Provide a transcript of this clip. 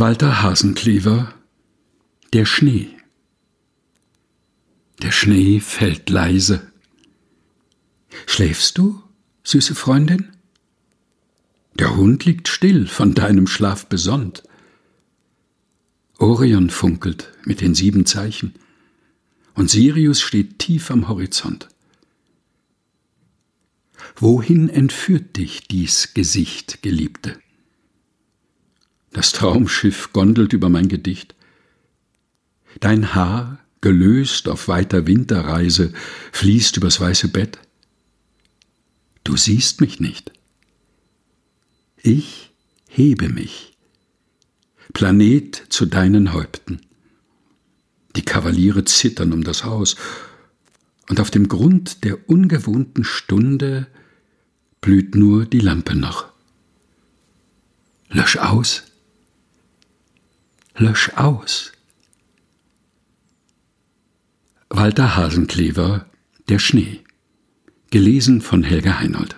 Walter Hasenklever Der Schnee Der Schnee fällt leise. Schläfst du, süße Freundin? Der Hund liegt still, von deinem Schlaf besonnt. Orion funkelt mit den sieben Zeichen, und Sirius steht tief am Horizont. Wohin entführt dich dies Gesicht, Geliebte? Das Traumschiff gondelt über mein Gedicht. Dein Haar, gelöst auf weiter Winterreise, fließt übers weiße Bett. Du siehst mich nicht. Ich hebe mich, Planet zu deinen Häupten. Die Kavaliere zittern um das Haus, und auf dem Grund der ungewohnten Stunde blüht nur die Lampe noch. Lösch aus, lösch aus. Walter Hasenklever Der Schnee. Gelesen von Helga Heinold.